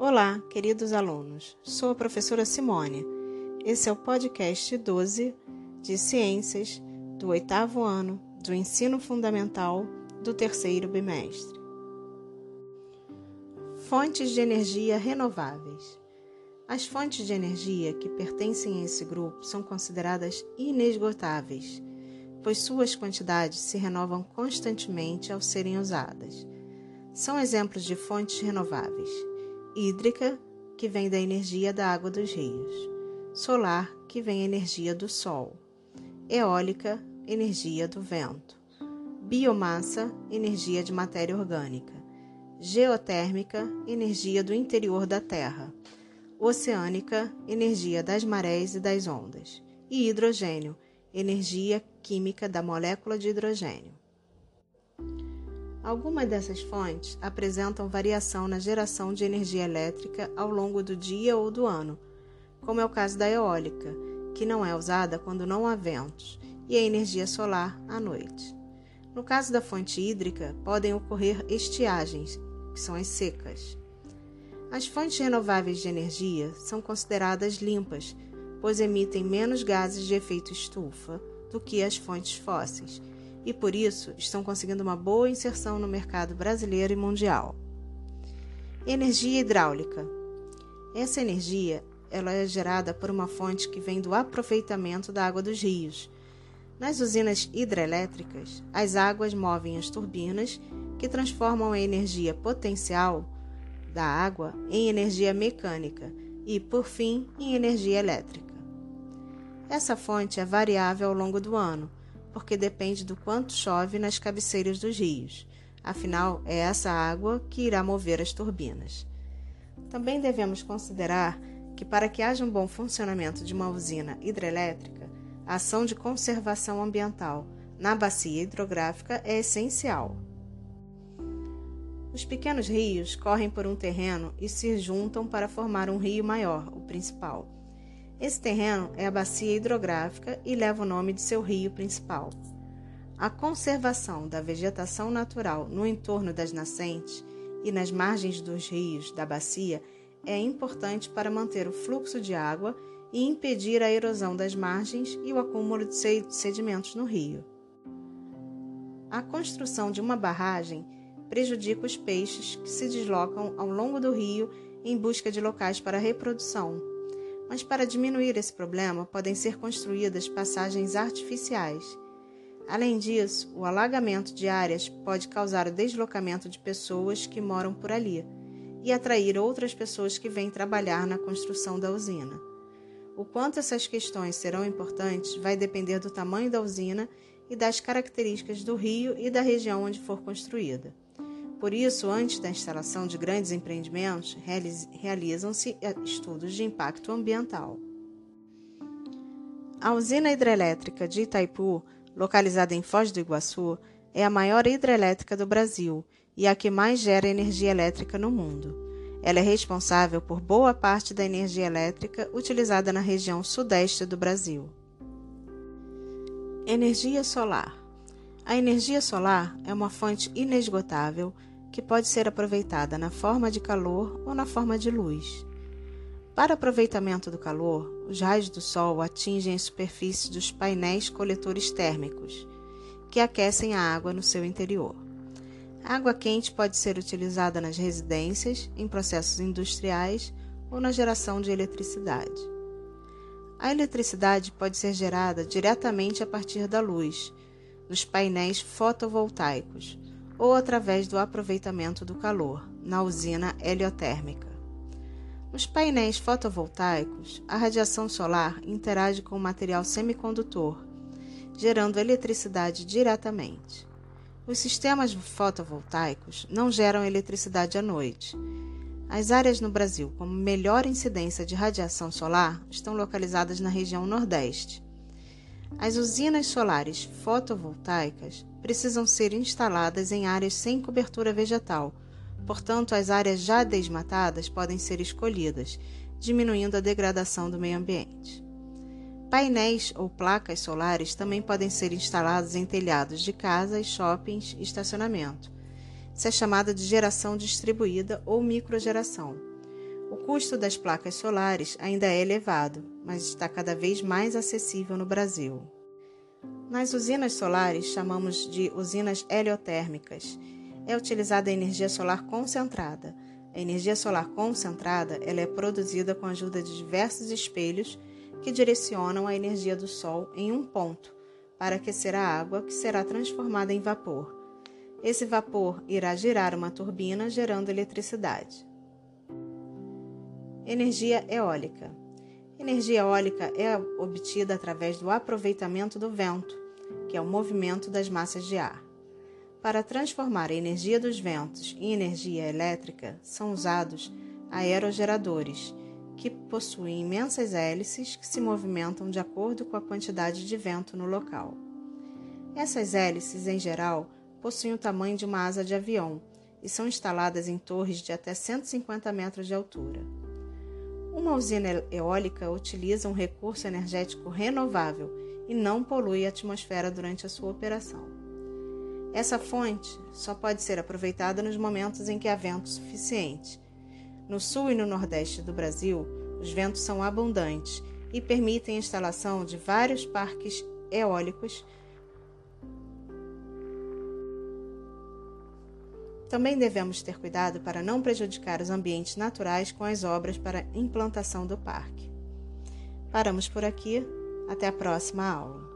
Olá, queridos alunos. Sou a professora Simone. Esse é o podcast 12 de Ciências do oitavo ano do Ensino Fundamental do terceiro bimestre. Fontes de energia renováveis. As fontes de energia que pertencem a esse grupo são consideradas inesgotáveis, pois suas quantidades se renovam constantemente ao serem usadas. São exemplos de fontes renováveis: hídrica, que vem da energia da água dos rios, solar, que vem da energia do sol, eólica, energia do vento, biomassa, energia de matéria orgânica, geotérmica, energia do interior da Terra oceânica, energia das marés e das ondas, e hidrogênio, energia química da molécula de hidrogênio. Algumas dessas fontes apresentam variação na geração de energia elétrica ao longo do dia ou do ano, como é o caso da eólica, que não é usada quando não há ventos, e a energia solar à noite. No caso da fonte hídrica, podem ocorrer estiagens, que são as secas. As fontes renováveis de energia são consideradas limpas, pois emitem menos gases de efeito estufa do que as fontes fósseis e, por isso, estão conseguindo uma boa inserção no mercado brasileiro e mundial. Energia hidráulica. Essa energia ela é gerada por uma fonte que vem do aproveitamento da água dos rios. Nas usinas hidrelétricas, as águas movem as turbinas que transformam a energia potencial da água em energia mecânica e, por fim, em energia elétrica. Essa fonte é variável ao longo do ano, porque depende do quanto chove nas cabeceiras dos rios. Afinal, é essa água que irá mover as turbinas. Também devemos considerar que, para que haja um bom funcionamento de uma usina hidrelétrica, a ação de conservação ambiental na bacia hidrográfica é essencial. Os pequenos rios correm por um terreno e se juntam para formar um rio maior, o principal. Esse terreno é a bacia hidrográfica e leva o nome de seu rio principal. A conservação da vegetação natural no entorno das nascentes e nas margens dos rios da bacia é importante para manter o fluxo de água e impedir a erosão das margens e o acúmulo de sedimentos no rio. A construção de uma barragem prejudica os peixes que se deslocam ao longo do rio em busca de locais para reprodução. Mas para diminuir esse problema, podem ser construídas passagens artificiais. Além disso, o alagamento de áreas pode causar o deslocamento de pessoas que moram por ali e atrair outras pessoas que vêm trabalhar na construção da usina. O quanto essas questões serão importantes vai depender do tamanho da usina e das características do rio e da região onde for construída. Por isso, antes da instalação de grandes empreendimentos, realizam-se eh, estudos de impacto ambiental. A usina hidrelétrica de Itaipu, localizada em Foz do Iguaçu, é a maior hidrelétrica do Brasil e a que mais gera energia elétrica no mundo. Ela é responsável por boa parte da energia elétrica utilizada na região sudeste do Brasil. Energia solar. A energia solar é uma fonte inesgotável que pode ser aproveitada na forma de calor ou na forma de luz. Para aproveitamento do calor, os raios do sol atingem a superfície dos painéis coletores térmicos, que aquecem a água no seu interior. A água quente pode ser utilizada nas residências, em processos industriais ou na geração de eletricidade. A eletricidade pode ser gerada diretamente a partir da luz, nos painéis fotovoltaicos, ou através do aproveitamento do calor, na usina heliotérmica. Nos painéis fotovoltaicos, a radiação solar interage com o material semicondutor, gerando eletricidade diretamente. Os sistemas fotovoltaicos não geram eletricidade à noite. As áreas no Brasil com melhor incidência de radiação solar estão localizadas na região Nordeste. As usinas solares fotovoltaicas precisam ser instaladas em áreas sem cobertura vegetal, portanto, as áreas já desmatadas podem ser escolhidas, diminuindo a degradação do meio ambiente. Painéis ou placas solares também podem ser instalados em telhados de casas, shoppings e estacionamento. Isso é chamada de geração distribuída ou microgeração. O custo das placas solares ainda é elevado, mas está cada vez mais acessível no Brasil. Nas usinas solares, chamamos de usinas heliotérmicas. É utilizada a energia solar concentrada. A energia solar concentrada ela é produzida com a ajuda de diversos espelhos que direcionam a energia do Sol em um ponto para aquecer a água que será transformada em vapor. Esse vapor irá girar uma turbina gerando eletricidade. Energia eólica. Energia eólica é obtida através do aproveitamento do vento, que é o movimento das massas de ar. Para transformar a energia dos ventos em energia elétrica, são usados aerogeradores, que possuem imensas hélices que se movimentam de acordo com a quantidade de vento no local. Essas hélices, em geral, possuem o tamanho de uma asa de avião e são instaladas em torres de até 150 metros de altura. Uma usina eólica utiliza um recurso energético renovável e não polui a atmosfera durante a sua operação. Essa fonte só pode ser aproveitada nos momentos em que há vento suficiente no sul e no nordeste do Brasil, os ventos são abundantes e permitem a instalação de vários parques eólicos. Também devemos ter cuidado para não prejudicar os ambientes naturais com as obras para implantação do parque. Paramos por aqui. Até a próxima aula.